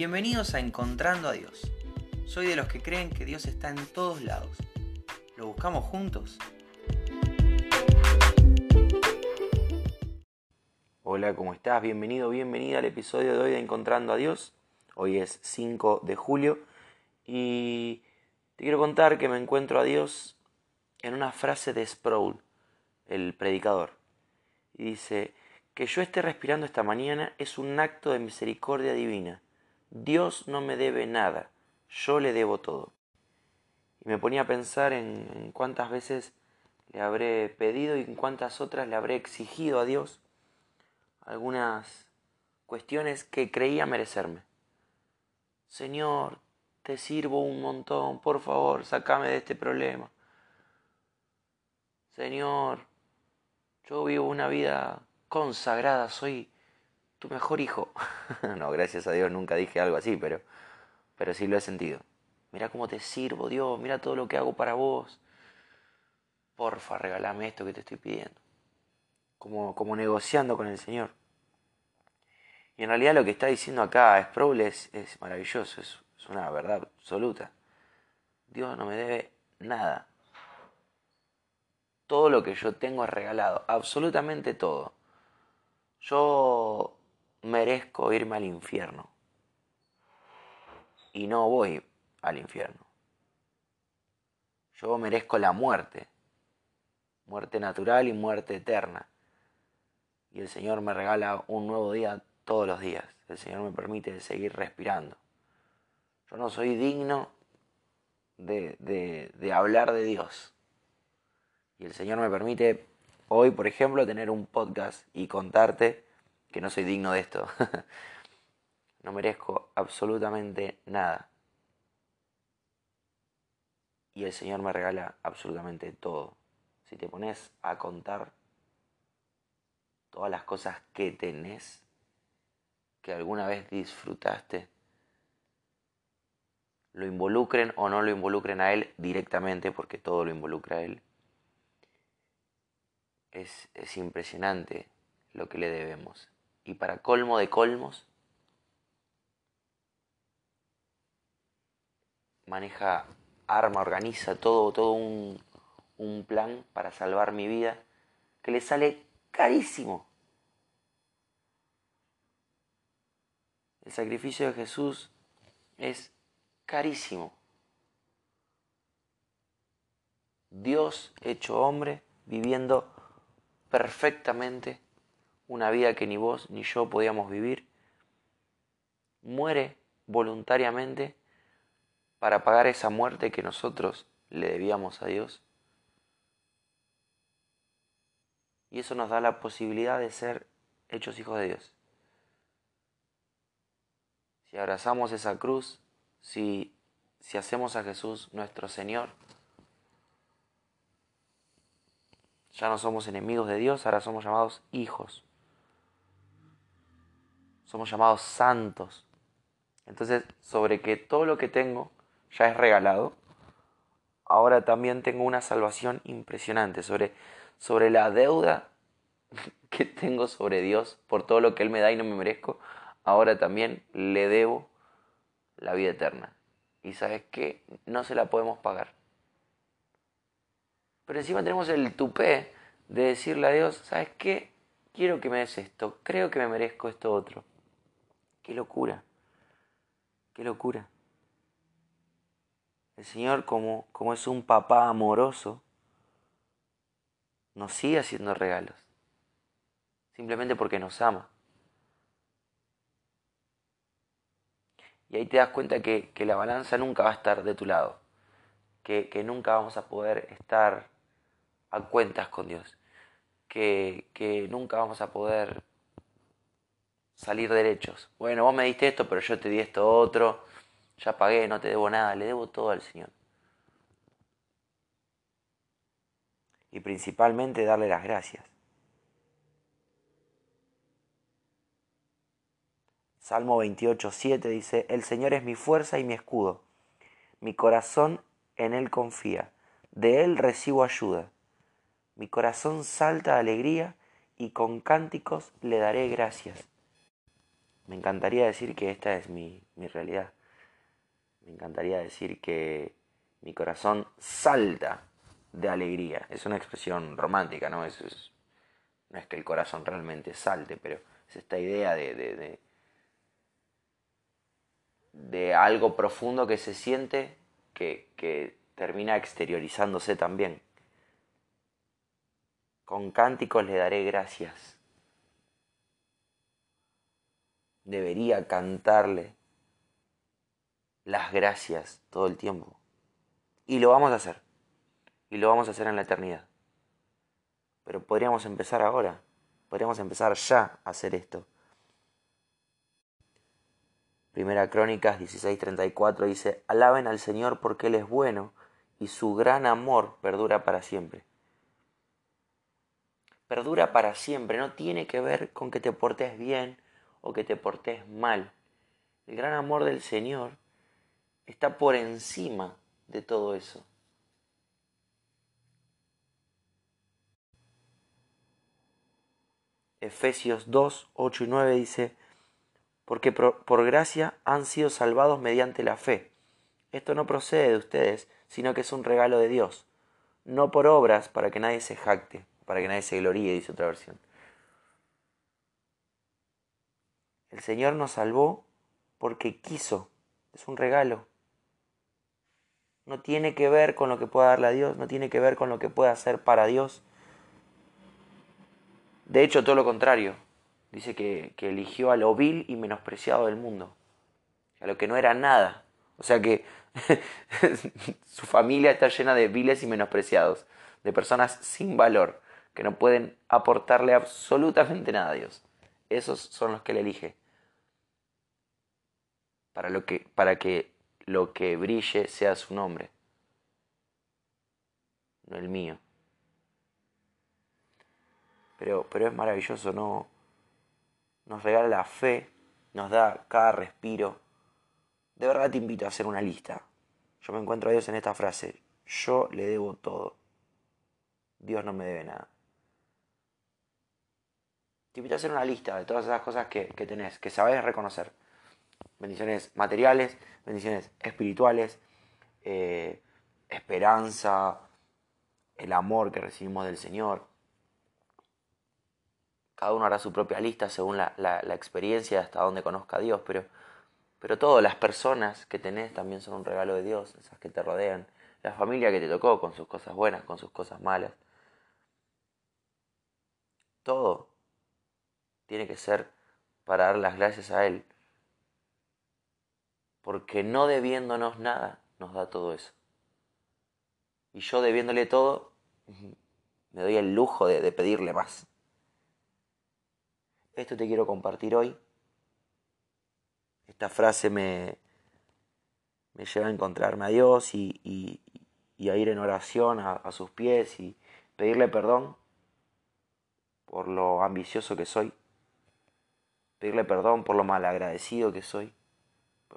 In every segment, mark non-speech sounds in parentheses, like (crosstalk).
Bienvenidos a Encontrando a Dios. Soy de los que creen que Dios está en todos lados. ¿Lo buscamos juntos? Hola, ¿cómo estás? Bienvenido, bienvenida al episodio de hoy de Encontrando a Dios. Hoy es 5 de julio y te quiero contar que me encuentro a Dios en una frase de Sproul, el predicador. Y dice, que yo esté respirando esta mañana es un acto de misericordia divina Dios no me debe nada, yo le debo todo. Y me ponía a pensar en, cuántas veces le habré pedido y en cuántas otras le habré exigido a Dios algunas cuestiones que creía merecerme. Señor, te sirvo un montón, por favor, sacame de este problema. Señor, yo vivo una vida consagrada, soy tu mejor hijo. (laughs) no, gracias a Dios nunca dije algo así, pero, pero sí lo he sentido. Mira cómo te sirvo, Dios, mira todo lo que hago para vos. Porfa, regálame esto que te estoy pidiendo. Como, como negociando con el Señor. Y en realidad lo que está diciendo acá Sproul es, es maravilloso, es, es una verdad absoluta. Dios no me debe nada. Todo lo que yo tengo es regalado, absolutamente todo. Yo merezco irme al infierno. Y no voy al infierno. Yo merezco la muerte, muerte natural y muerte eterna. Y el Señor me regala un nuevo día todos los días. El Señor me permite seguir respirando. Yo no soy digno de, de, hablar de Dios. Y el Señor me permite hoy, por ejemplo, tener un podcast y contarte que no soy digno de esto. (laughs) no merezco absolutamente nada. Y el Señor me regala absolutamente todo. Si te pones a contar todas las cosas que tenés, que alguna vez disfrutaste, lo involucren o no lo involucren a Él directamente, porque todo lo involucra a Él, es, es impresionante lo que le debemos y para colmo de colmos, maneja arma, organiza todo, todo un, un plan para salvar mi vida que le sale carísimo. El sacrificio de Jesús es carísimo. Dios hecho hombre, viviendo perfectamente una vida que ni vos ni yo podíamos vivir, muere voluntariamente para pagar esa muerte que nosotros le debíamos a Dios. Y eso nos da la posibilidad de ser hechos hijos de Dios. Si abrazamos esa cruz, si, si hacemos a Jesús nuestro Señor, ya no somos enemigos de Dios, ahora somos llamados hijos somos llamados santos. Entonces, sobre que todo lo que tengo ya es regalado, ahora también tengo una salvación impresionante sobre, sobre la deuda (laughs) que tengo sobre Dios por todo lo que Él me da y no me merezco, ahora también le debo la vida eterna. Y sabes qué, no se la podemos pagar. Pero encima tenemos el tupé de decirle a Dios, ¿sabes qué? Quiero que me des esto, creo que me merezco esto otro. Qué locura, qué locura. El Señor, como, como es un papá amoroso, nos sigue haciendo regalos, simplemente porque nos ama. Y ahí te das cuenta que, la balanza nunca va a estar de tu lado, que, que, nunca vamos a poder estar a cuentas con Dios, que, que nunca vamos a poder salir derechos. Bueno, vos me diste esto, pero yo te di esto otro. Ya pagué, no te debo nada, le debo todo al Señor. Y principalmente darle las gracias. Salmo 28, 7 dice, El Señor es mi fuerza y mi escudo. Mi corazón en Él confía. De Él recibo ayuda. Mi corazón salta de alegría y con cánticos le daré gracias. Me encantaría decir que esta es mi, mi realidad. Me encantaría decir que mi corazón salta de alegría. Es una expresión romántica, ¿no? Es, no es que el corazón realmente salte, pero es esta idea de, de, de, de algo profundo que se siente que, que termina exteriorizándose también. Con cánticos le daré gracias. Debería cantarle las gracias todo el tiempo. Y lo vamos a hacer. Y lo vamos a hacer en la eternidad. Pero podríamos empezar ahora. Podríamos empezar ya a hacer esto. Primera Crónicas 16:34 dice, alaben al Señor porque Él es bueno y su gran amor perdura para siempre. Perdura para siempre, no tiene que ver con que te portes bien o que te portes mal. El gran amor del Señor está por encima de todo eso. Efesios 2, 8 y 9 dice, porque por, gracia han sido salvados mediante la fe. Esto no procede de ustedes, sino que es un regalo de Dios, no por obras para que nadie se jacte, para que nadie se gloríe, dice otra versión. El Señor nos salvó porque quiso, es un regalo no tiene que ver con lo que pueda darle a Dios, no tiene que ver con lo que pueda hacer para Dios. De hecho, todo lo contrario. Dice que, eligió a lo vil y menospreciado del mundo, a lo que no era nada. O sea que (laughs) su familia está llena de viles y menospreciados, de personas sin valor, que no pueden aportarle absolutamente nada a Dios. Esos son los que él elige. Para, lo que, para que lo que brille sea su nombre, no el mío. Pero, pero es maravilloso, ¿no? Nos regala la fe, nos da cada respiro. De verdad te invito a hacer una lista. Yo me encuentro a Dios en esta frase. Yo le debo todo. Dios no me debe nada. Te invito a hacer una lista de todas esas cosas que, que tenés, que sabés reconocer bendiciones materiales, bendiciones espirituales, eh, esperanza, el amor que recibimos del Señor. Cada uno hará su propia lista según la, la, experiencia hasta donde conozca a Dios, pero, pero todas las personas que tenés también son un regalo de Dios, esas que te rodean, la familia que te tocó con sus cosas buenas, con sus cosas malas. Todo tiene que ser para dar las gracias a Él porque no debiéndonos nada nos da todo eso. Y yo debiéndole todo, (laughs) me doy el lujo de, pedirle más. Esto te quiero compartir hoy. Esta frase me, me lleva a encontrarme a Dios y, a ir en oración a, a sus pies y pedirle perdón por lo ambicioso que soy, pedirle perdón por lo malagradecido que soy,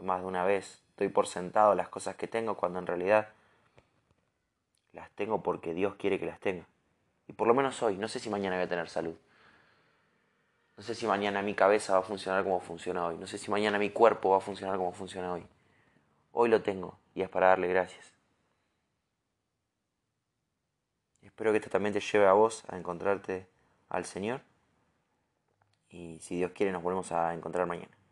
más de una vez doy por sentado las cosas que tengo cuando en realidad las tengo porque Dios quiere que las tenga. Y por lo menos hoy, no sé si mañana voy a tener salud. No sé si mañana mi cabeza va a funcionar como funciona hoy. No sé si mañana mi cuerpo va a funcionar como funciona hoy. Hoy lo tengo y es para darle gracias. Espero que esto también te lleve a vos a encontrarte al Señor. Y si Dios quiere nos volvemos a encontrar mañana.